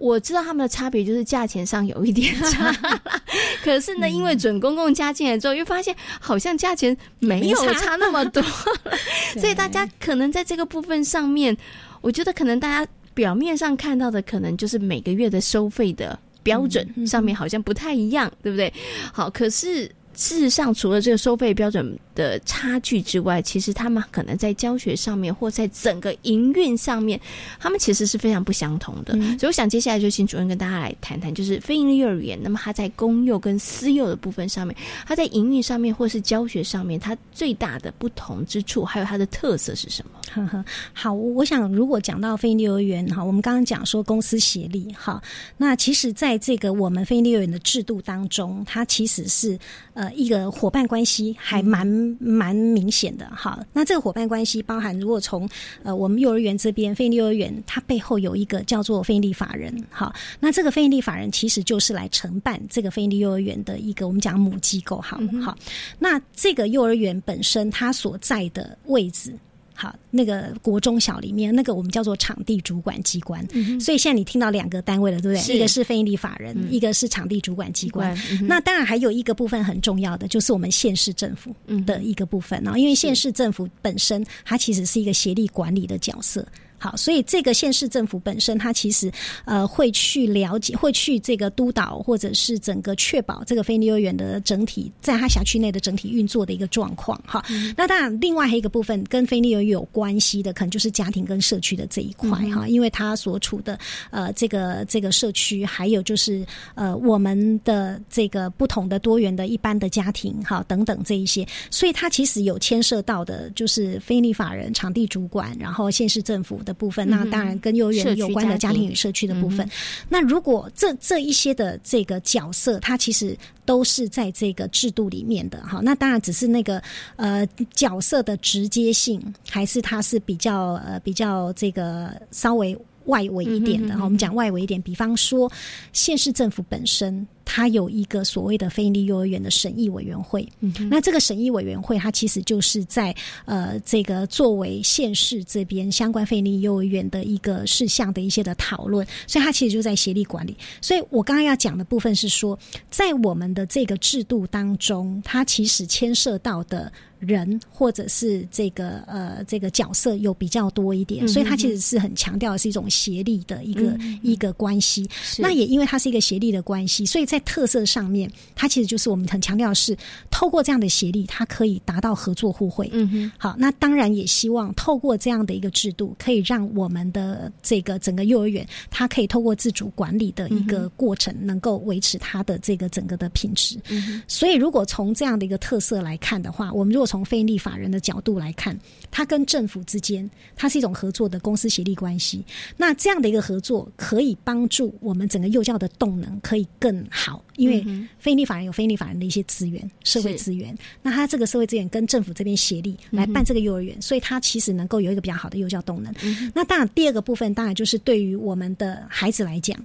我知道他们的差别就是价钱上有一点。差，<laughs> 可是呢，因为准公共加进来之后，又发现好像价钱没有差那么多，<laughs> 所以大家可能在这个部分上面，我觉得可能大家表面上看到的，可能就是每个月的收费的标准上面好像不太一样，对不对？好，可是事实上，除了这个收费标准。的差距之外，其实他们可能在教学上面或在整个营运上面，他们其实是非常不相同的。所以，我想接下来就请主任跟大家来谈谈，就是非营利幼儿园，那么它在公幼跟私幼的部分上面，它在营运上面或是教学上面，它最大的不同之处，还有它的特色是什么？呵呵，好，我想如果讲到非营利幼儿园哈，我们刚刚讲说公司协力哈，那其实在这个我们非营利幼儿园的制度当中，它其实是呃一个伙伴关系还蛮。蛮明显的哈。那这个伙伴关系包含，如果从呃我们幼儿园这边非营利幼儿园，它背后有一个叫做非营利法人哈。那这个非营利法人其实就是来承办这个非营利幼儿园的一个我们讲母机构好好。那这个幼儿园本身它所在的位置。好，那个国中小里面，那个我们叫做场地主管机关。所以现在你听到两个单位了，对不对？一个是非营利法人，一个是场地主管机关。那当然还有一个部分很重要的，就是我们县市政府的一个部分啊，因为县市政府本身它其实是一个协力管理的角色。好，所以这个县市政府本身，它其实呃会去了解，会去这个督导，或者是整个确保这个非利幼儿园的整体在它辖区内的整体运作的一个状况。哈，那当然另外还有一个部分跟非利幼儿园有关系的，可能就是家庭跟社区的这一块哈，因为它所处的呃这个这个社区，还有就是呃我们的这个不同的多元的一般的家庭哈等等这一些，所以它其实有牵涉到的，就是非利法人、场地主管，然后县市政府的。部分，那当然跟幼儿园有关的家庭与社区的部分。那如果这这一些的这个角色，它其实都是在这个制度里面的哈。那当然只是那个呃角色的直接性，还是它是比较呃比较这个稍微外围一点的哈。我们讲外围一点，比方说县市政府本身。它有一个所谓的非营利幼儿园的审议委员会，嗯那这个审议委员会，它其实就是在呃这个作为县市这边相关非营利幼儿园的一个事项的一些的讨论，所以它其实就在协力管理。所以我刚刚要讲的部分是说，在我们的这个制度当中，它其实牵涉到的人或者是这个呃这个角色有比较多一点，所以它其实是很强调的是一种协力的一个一个关系。那也因为它是一个协力的关系，所以。在特色上面，它其实就是我们很强调的是，透过这样的协力，它可以达到合作互惠。嗯哼，好，那当然也希望透过这样的一个制度，可以让我们的这个整个幼儿园，它可以透过自主管理的一个过程，能够维持它的这个整个的品质。嗯所以如果从这样的一个特色来看的话，我们如果从非利法人的角度来看，它跟政府之间，它是一种合作的公司协力关系。那这样的一个合作，可以帮助我们整个幼教的动能可以更。好，因为非利法人有非利法人的一些资源，社会资源。那他这个社会资源跟政府这边协力来办这个幼儿园，所以他其实能够有一个比较好的幼教动能。那当然，第二个部分当然就是对于我们的孩子来讲，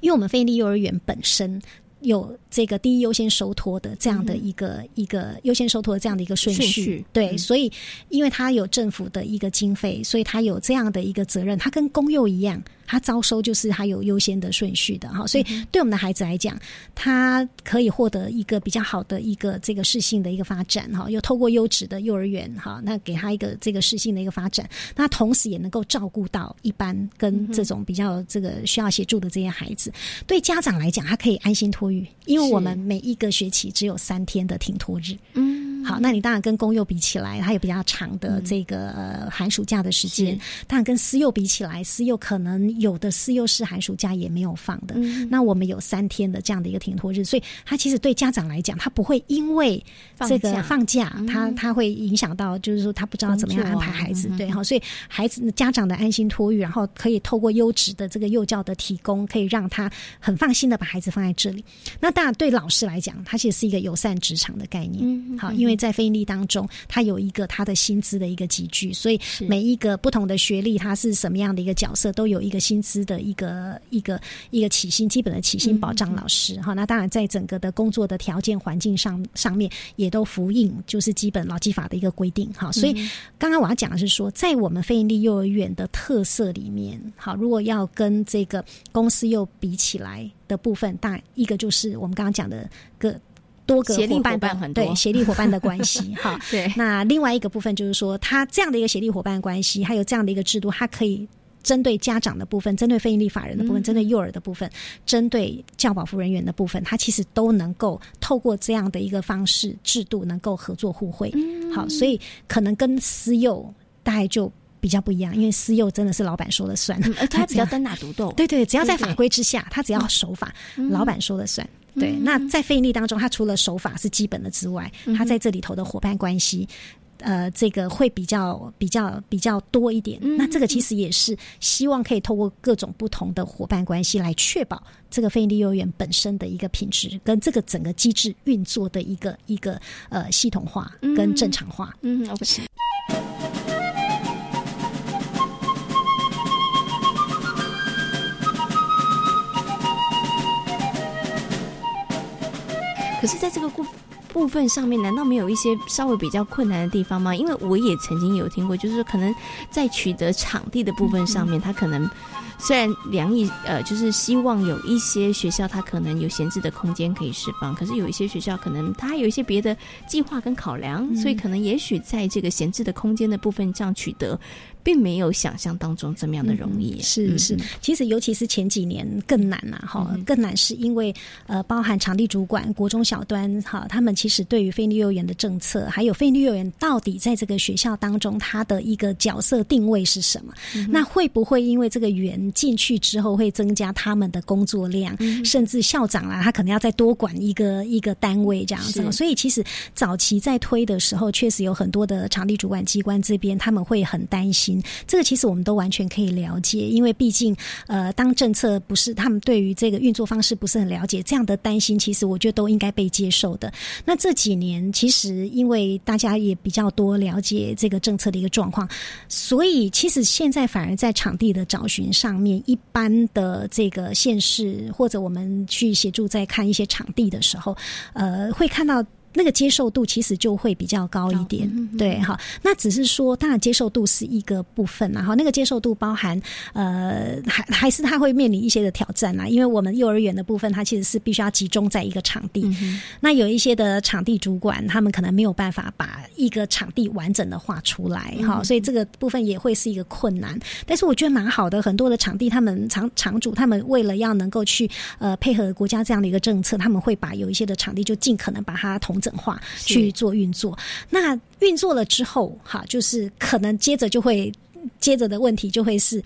因为我们非利幼儿园本身有这个第一优先收托的这样的一个一个优先收托的这样的一个顺序，对，所以因为他有政府的一个经费，所以他有这样的一个责任，他跟公幼一样。他招收就是他有优先的顺序的哈，所以对我们的孩子来讲，他可以获得一个比较好的一个这个适性的一个发展哈，又透过优质的幼儿园哈，那给他一个这个适性的一个发展，那同时也能够照顾到一般跟这种比较这个需要协助的这些孩子。对家长来讲，他可以安心托育，因为我们每一个学期只有三天的停托日。嗯，好，那你当然跟公幼比起来，它有比较长的这个呃寒暑假的时间，当然跟私幼比起来，私幼可能。有的私幼是寒暑假也没有放的，那我们有三天的这样的一个停托日，所以他其实对家长来讲，他不会因为这个放假，他他会影响到，就是说他不知道怎么样安排孩子，对哈，所以孩子家长的安心托育，然后可以透过优质的这个幼教的提供，可以让他很放心的把孩子放在这里。那当然对老师来讲，它其实是一个友善职场的概念，好，因为在非利当中，它有一个它的薪资的一个集聚，所以每一个不同的学历，它是什么样的一个角色，都有一个。薪资的一个一个一个起薪基本的起薪保障，老师。哈，那当然在整个的工作的条件环境上上面也都符应就是基本劳基法的一个规定。哈。所以刚刚我要讲的是说，在我们非营利幼儿园的特色里面，好，如果要跟这个公司又比起来的部分，大一个就是我们刚刚讲的个多个协力伙伴很多，对协力伙伴的关系 <laughs> 哈。对，那另外一个部分就是说，他这样的一个协力伙伴关系，还有这样的一个制度，它可以。针对家长的部分，针对非营利法人的部分，针对幼儿的部分，针对教保护人员的部分，它其实都能够透过这样的一个方式制度，能够合作互惠。好，所以可能跟私幼大概就比较不一样，因为私幼真的是老板说了算，他比较单打独斗。对对，只要在法规之下，他只要守法，老板说了算。对，那在非营利当中，他除了守法是基本的之外，他在这里头的伙伴关系。呃，这个会比较比较比较多一点。那这个其实也是希望可以透过各种不同的伙伴关系来确保这个非营利幼儿园本身的一个品质跟这个整个机制运作的一个一个呃系统化跟正常化。嗯，OK。可是，在这个部部分上面，难道没有一些稍微比较困难的地方吗？因为我也曾经有听过，就是可能在取得场地的部分上面，他可能虽然梁毅呃，就是希望有一些学校，他可能有闲置的空间可以释放，可是有一些学校可能他有一些别的计划跟考量，所以可能也许在这个闲置的空间的部分这样取得。并没有想象当中这么样的容易，是是，其实尤其是前几年更难呐，哈，更难是因为呃，包含场地主管、国中小端，哈，他们其实对于非利幼儿园的政策，还有非利幼儿园到底在这个学校当中他的一个角色定位是什么？那会不会因为这个园进去之后会增加他们的工作量，甚至校长啊，他可能要再多管一个一个单位这样子？所以其实早期在推的时候，确实有很多的场地主管机关这边他们会很担心。这个其实我们都完全可以了解，因为毕竟，呃，当政策不是他们对于这个运作方式不是很了解，这样的担心，其实我觉得都应该被接受的。那这几年其实因为大家也比较多了解这个政策的一个状况，所以其实现在反而在场地的找寻上面，一般的这个县市或者我们去协助在看一些场地的时候，呃，会看到。那个接受度其实就会比较高一点，对哈。那只是说，当然接受度是一个部分，然后那个接受度包含呃，还还是他会面临一些的挑战啊。因为我们幼儿园的部分，它其实是必须要集中在一个场地，那有一些的场地主管，他们可能没有办法把一个场地完整的画出来，哈，所以这个部分也会是一个困难。但是我觉得蛮好的，很多的场地，他们场场主他们为了要能够去呃配合国家这样的一个政策，他们会把有一些的场地就尽可能把它同。整化去做运作，那运作了之后，哈，就是可能接着就会接着的问题就会是。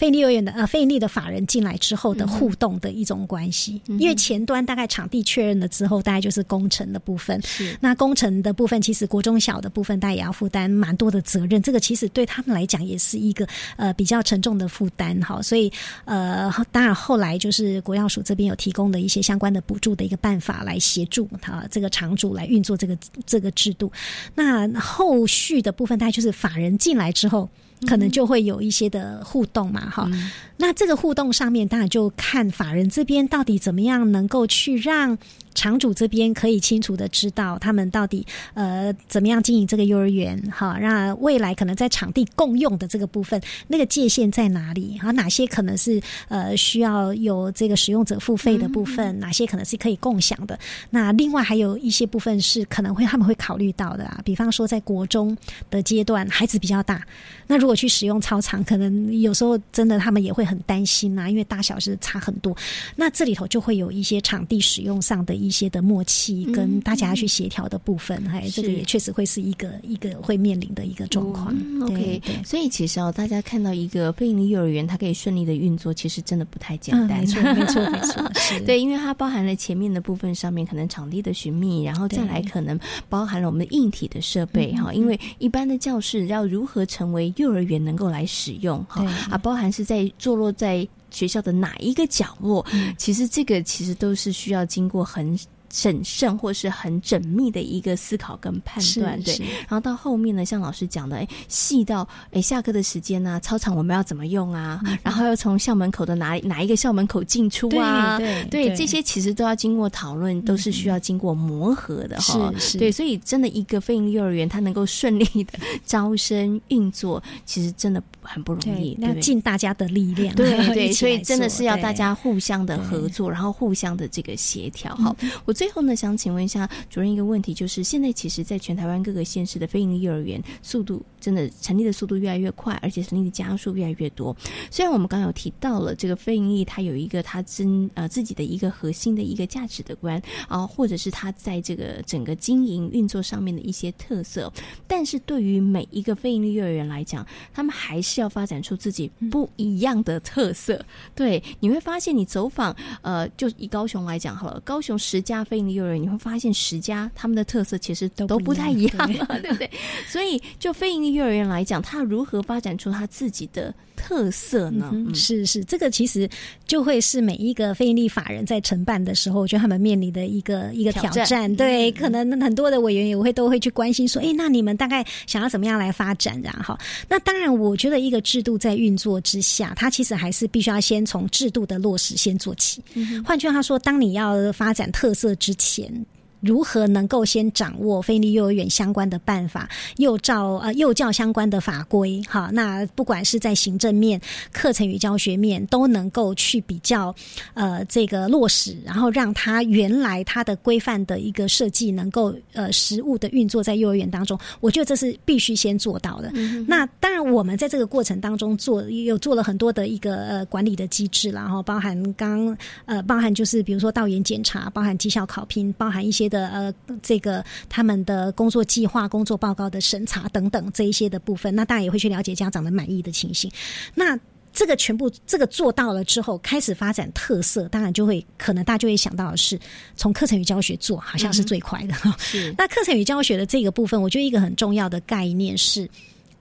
费力幼儿园的呃，费力的法人进来之后的互动的一种关系，因为前端大概场地确认了之后，大概就是工程的部分。是那工程的部分，其实国中小的部分，大家也要负担蛮多的责任。这个其实对他们来讲也是一个呃比较沉重的负担哈。所以呃，当然后来就是国药署这边有提供的一些相关的补助的一个办法来协助他这个厂主来运作这个这个制度。那后续的部分，大概就是法人进来之后。可能就会有一些的互动嘛，哈。那这个互动上面，当然就看法人这边到底怎么样能够去让。场主这边可以清楚的知道他们到底呃怎么样经营这个幼儿园哈，那未来可能在场地共用的这个部分，那个界限在哪里？啊，哪些可能是呃需要有这个使用者付费的部分？哪些可能是可以共享的？那另外还有一些部分是可能会他们会考虑到的啊，比方说在国中的阶段，孩子比较大，那如果去使用操场，可能有时候真的他们也会很担心啊，因为大小是差很多。那这里头就会有一些场地使用上的。一些的默契跟大家去协调的部分，还这个也确实会是一个一个会面临的一个状况。OK，所以其实哦，大家看到一个非营利幼儿园，它可以顺利的运作，其实真的不太简单。<laughs> 没错，没错，没错。对，因为它包含了前面的部分上面可能场地的寻觅，然后再来可能包含了我们的硬体的设备哈。因为一般的教室要如何成为幼儿园能够来使用哈啊，包含是在坐落在。学校的哪一个角落？其实这个其实都是需要经过很。审慎或是很缜密的一个思考跟判断，对。然后到后面呢，像老师讲的，哎，细到哎下课的时间呢，操场我们要怎么用啊？然后又从校门口的哪哪一个校门口进出啊？对对，这些其实都要经过讨论，都是需要经过磨合的哈。是是，对，所以真的一个非营利幼儿园，它能够顺利的 <laughs> 招生运作，其实真的很不容易。那尽大家的力量，对对，<laughs> 所以真的是要大家互相的合作，然后互相的这个协调。好，我。最后呢，想请问一下主任一个问题，就是现在其实，在全台湾各个县市的非营利幼儿园速度真的成立的速度越来越快，而且成立的加数越来越多。虽然我们刚刚有提到了这个非盈利，它有一个它真呃自己的一个核心的一个价值的观啊，或者是它在这个整个经营运作上面的一些特色，但是对于每一个非盈利幼儿园来讲，他们还是要发展出自己不一样的特色。对，你会发现你走访呃，就以高雄来讲好了，高雄十家非营利幼儿园，你会发现十家他们的特色其实都不太一样了，<laughs> 对不对？所以就非营利幼儿园来讲，它如何发展出它自己的特色呢？是是，这个其实就会是每一个非盈利法人在承办的时候，我觉得他们面临的一个一个挑战。对，可能很多的委员也会都会去关心说，哎，那你们大概想要怎么样来发展？然后，那当然，我觉得一个制度在运作之下，它其实还是必须要先从制度的落实先做起。换句话说，当你要发展特色之前。如何能够先掌握非利幼儿园相关的办法，幼教呃幼教相关的法规？哈，那不管是在行政面、课程与教学面，都能够去比较呃这个落实，然后让它原来它的规范的一个设计能够呃实物的运作在幼儿园当中。我觉得这是必须先做到的。嗯那当然，我们在这个过程当中做有做了很多的一个呃管理的机制，然后包含刚呃包含就是比如说到园检查，包含绩效考评，包含一些。的呃，这个他们的工作计划、工作报告的审查等等这一些的部分，那大家也会去了解家长的满意的情形。那这个全部这个做到了之后，开始发展特色，当然就会可能大家就会想到的是从课程与教学做，好像是最快的。是 <laughs> 那课程与教学的这个部分，我觉得一个很重要的概念是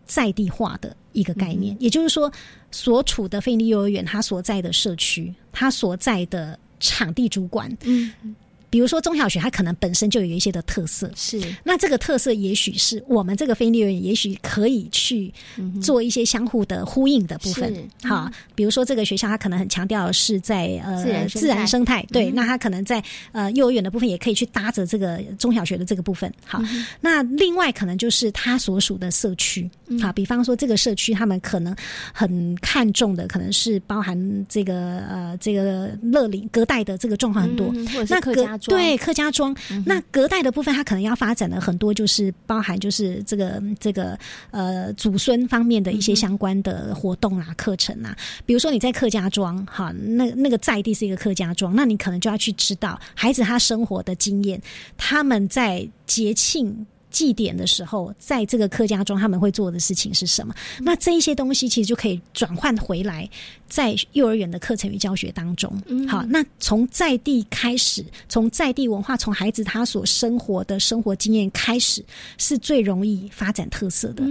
在地化的一个概念，也就是说，所处的费力幼儿园，它所在的社区，它所在的场地主管，嗯。比如说中小学，它可能本身就有一些的特色，是。那这个特色也许是我们这个非利润，也许可以去做一些相互的呼应的部分。好，比如说这个学校它可能很强调是在呃自然生态，对，那它可能在呃幼儿园的部分也可以去搭着这个中小学的这个部分。好，那另外可能就是它所属的社区，好，比方说这个社区他们可能很看重的可能是包含这个呃这个乐龄隔代的这个状况很多，那客家。对客家庄，那隔代的部分，它可能要发展的很多，就是包含就是这个这个呃祖孙方面的一些相关的活动啊、课程啊。比如说你在客家庄，哈，那那个在地是一个客家庄，那你可能就要去知道孩子他生活的经验，他们在节庆。祭典的时候，在这个客家庄他们会做的事情是什么？那这一些东西其实就可以转换回来，在幼儿园的课程与教学当中。好，那从在地开始，从在地文化，从孩子他所生活的生活经验开始，是最容易发展特色的。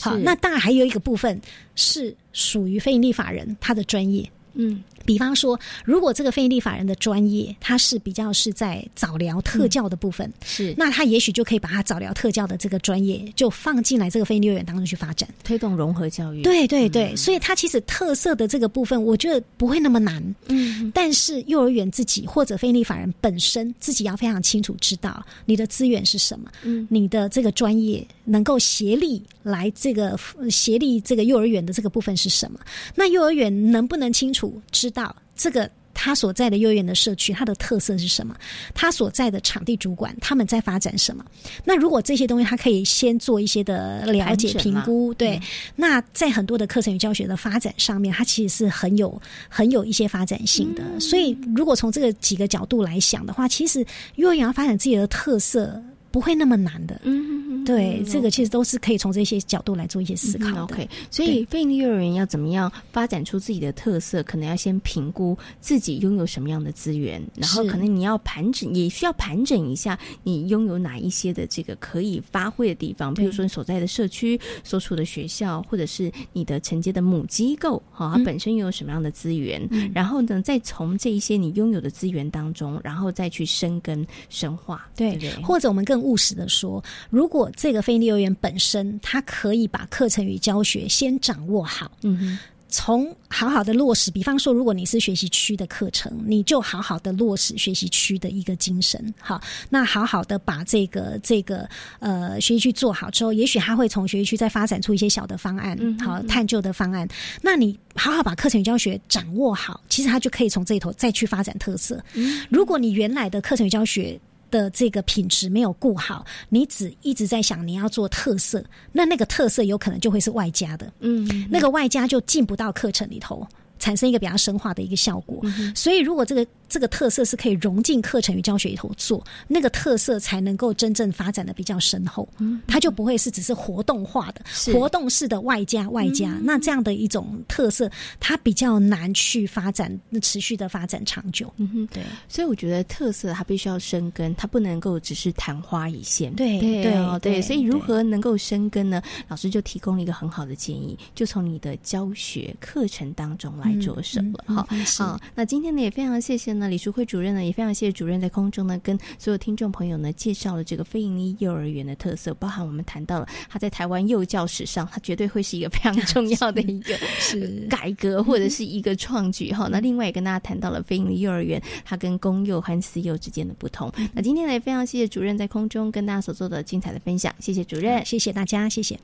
好，那当然还有一个部分是属于非营利法人他的专业。嗯。比方说，如果这个非营利法人的专业，他是比较是在早疗特教的部分，是那他也许就可以把他早疗特教的这个专业就放进来这个非营利幼儿园当中去发展，推动融合教育。对对对，所以它其实特色的这个部分，我觉得不会那么难。嗯，但是幼儿园自己或者非营利法人本身自己要非常清楚知道你的资源是什么，嗯，你的这个专业能够协力来这个协力这个幼儿园的这个部分是什么？那幼儿园能不能清楚知？道这个他所在的幼儿园的社区，它的特色是什么？他所在的场地主管他们在发展什么？那如果这些东西他可以先做一些的了解评估，对，那在很多的课程与教学的发展上面，它其实是很有很有一些发展性的。所以，如果从这个几个角度来想的话，其实幼儿园要发展自己的特色。不会那么难的，嗯，对，这个其实都是可以从这些角度来做一些思考的。OK，所以非营利幼儿园要怎么样发展出自己的特色，可能要先评估自己拥有什么样的资源，然后可能你要盘整，也需要盘整一下你拥有哪一些的这个可以发挥的地方，比如说你所在的社区、所处的学校，或者是你的承接的母机构，哈，它本身拥有什么样的资源，然后呢，再从这一些你拥有的资源当中，然后再去生根深化，对对，或者我们更。务实的说，如果这个非利幼儿园本身，它可以把课程与教学先掌握好，嗯从好好的落实。比方说，如果你是学习区的课程，你就好好的落实学习区的一个精神，好，那好好的把这个这个呃学习区做好之后，也许他会从学习区再发展出一些小的方案，好探究的方案。那你好好把课程与教学掌握好，其实他就可以从这里头再去发展特色。如果你原来的课程与教学，的这个品质没有顾好，你只一直在想你要做特色，那那个特色有可能就会是外加的，嗯，那个外加就进不到课程里头，产生一个比较深化的一个效果。所以如果这个这个特色是可以融进课程与教学里头做，那个特色才能够真正发展的比较深厚，它就不会是只是活动化的、活动式的外加外加。那这样的一种特色，它比较难去发展、持续的发展长久。嗯哼，对。所以我觉得特色它必须要生根，它不能够只是昙花一现。对对对。所以如何能够生根呢？老师就提供了一个很好的建议，就从你的教学课程当中来着手了。好，好。那今天呢，也非常谢谢。那李淑慧主任呢，也非常谢谢主任在空中呢，跟所有听众朋友呢介绍了这个非营利幼儿园的特色，包含我们谈到了他在台湾幼教史上，他绝对会是一个非常重要的一个 <laughs> 是改革或者是一个创举哈。那另外也跟大家谈到了非营利幼儿园它跟公幼和私幼之间的不同。那今天呢，也非常谢谢主任在空中跟大家所做的精彩的分享，谢谢主任，谢谢大家，谢谢。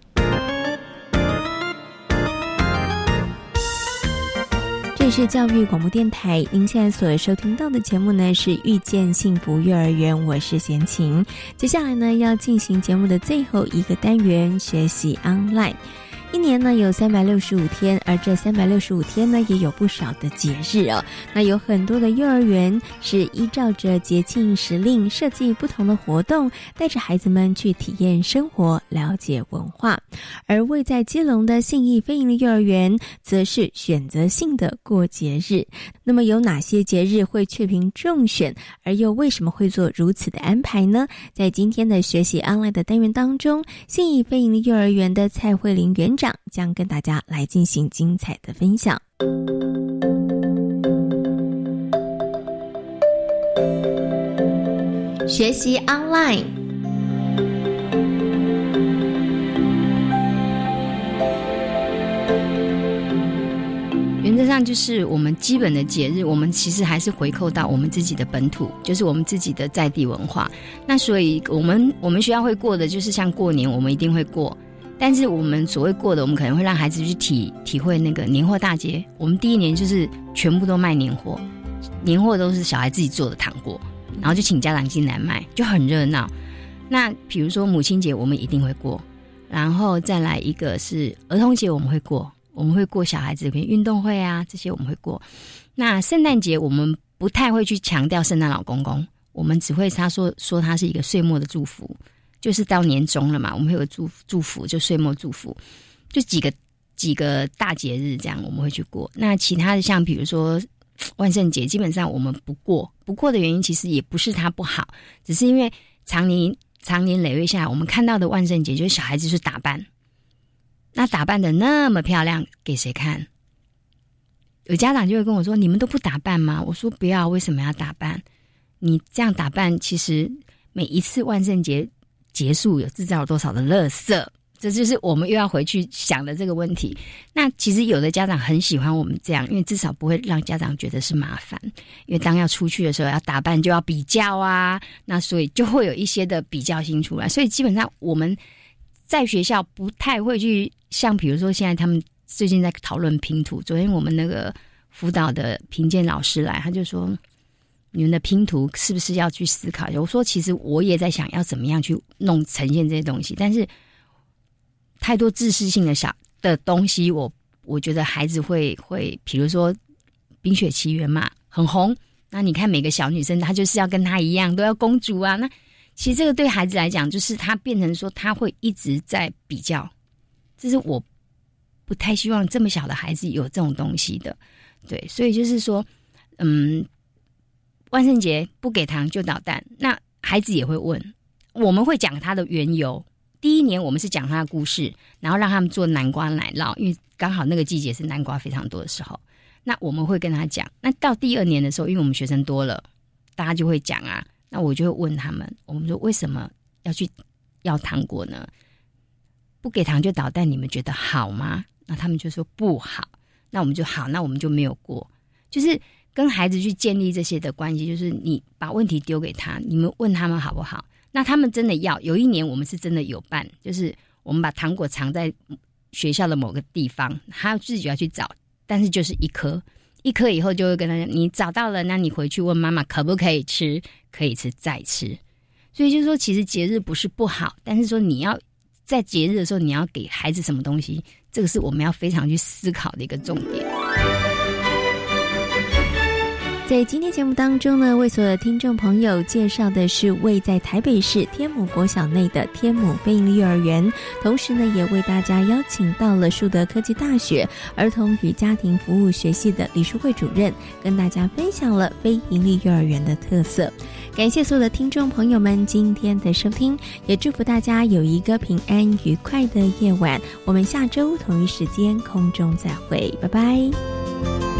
这是教育广播电台，您现在所收听到的节目呢是《遇见幸福幼儿园》，我是贤琴。接下来呢要进行节目的最后一个单元——学习 online。一年呢有三百六十五天，而这三百六十五天呢也有不少的节日哦。那有很多的幼儿园是依照着节庆时令设计不同的活动，带着孩子们去体验生活、了解文化。而位在基隆的信义飞鹰幼儿园，则是选择性的过节日。那么有哪些节日会确评中选，而又为什么会做如此的安排呢？在今天的学习 online 的单元当中，信义飞鹰幼儿园的蔡慧玲园。长将跟大家来进行精彩的分享。学习 online，原则上就是我们基本的节日，我们其实还是回扣到我们自己的本土，就是我们自己的在地文化。那所以，我们我们学校会过的，就是像过年，我们一定会过。但是我们所谓过的，我们可能会让孩子去体体会那个年货大街。我们第一年就是全部都卖年货，年货都是小孩自己做的糖果，然后就请家长进来卖，就很热闹。那比如说母亲节，我们一定会过，然后再来一个是儿童节，我们会过，我们会过小孩子跟运动会啊这些我们会过。那圣诞节我们不太会去强调圣诞老公公，我们只会他说说他是一个岁末的祝福。就是到年终了嘛，我们会有祝祝福，就岁末祝福，就几个几个大节日这样，我们会去过。那其他的像比如说万圣节，基本上我们不过。不过的原因其实也不是它不好，只是因为常年常年累月下来，我们看到的万圣节就是小孩子是打扮，那打扮的那么漂亮，给谁看？有家长就会跟我说：“你们都不打扮吗？”我说：“不要，为什么要打扮？你这样打扮，其实每一次万圣节。”结束有制造了多少的垃圾？这就是我们又要回去想的这个问题。那其实有的家长很喜欢我们这样，因为至少不会让家长觉得是麻烦。因为当要出去的时候要打扮就要比较啊，那所以就会有一些的比较心出来。所以基本上我们在学校不太会去像，比如说现在他们最近在讨论拼图。昨天我们那个辅导的评鉴老师来，他就说。你们的拼图是不是要去思考一下？我说，其实我也在想要怎么样去弄呈现这些东西，但是太多知识性的小的东西，我我觉得孩子会会，比如说《冰雪奇缘》嘛，很红，那你看每个小女生，她就是要跟她一样，都要公主啊。那其实这个对孩子来讲，就是他变成说他会一直在比较，这是我不太希望这么小的孩子有这种东西的。对，所以就是说，嗯。万圣节不给糖就捣蛋，那孩子也会问。我们会讲他的缘由。第一年我们是讲他的故事，然后让他们做南瓜奶酪，因为刚好那个季节是南瓜非常多的时候。那我们会跟他讲。那到第二年的时候，因为我们学生多了，大家就会讲啊。那我就会问他们，我们说为什么要去要糖果呢？不给糖就捣蛋，你们觉得好吗？那他们就说不好。那我们就好，那我们就没有过，就是。跟孩子去建立这些的关系，就是你把问题丢给他，你们问他们好不好？那他们真的要有一年，我们是真的有办，就是我们把糖果藏在学校的某个地方，他自己要去找，但是就是一颗，一颗以后就会跟他讲，你找到了，那你回去问妈妈可不可以吃，可以吃再吃，所以就是说，其实节日不是不好，但是说你要在节日的时候，你要给孩子什么东西，这个是我们要非常去思考的一个重点。在今天节目当中呢，为所有的听众朋友介绍的是位在台北市天母国小内的天母非营利幼儿园，同时呢，也为大家邀请到了树德科技大学儿童与家庭服务学系的李淑慧主任，跟大家分享了非营利幼儿园的特色。感谢所有的听众朋友们今天的收听，也祝福大家有一个平安愉快的夜晚。我们下周同一时间空中再会，拜拜。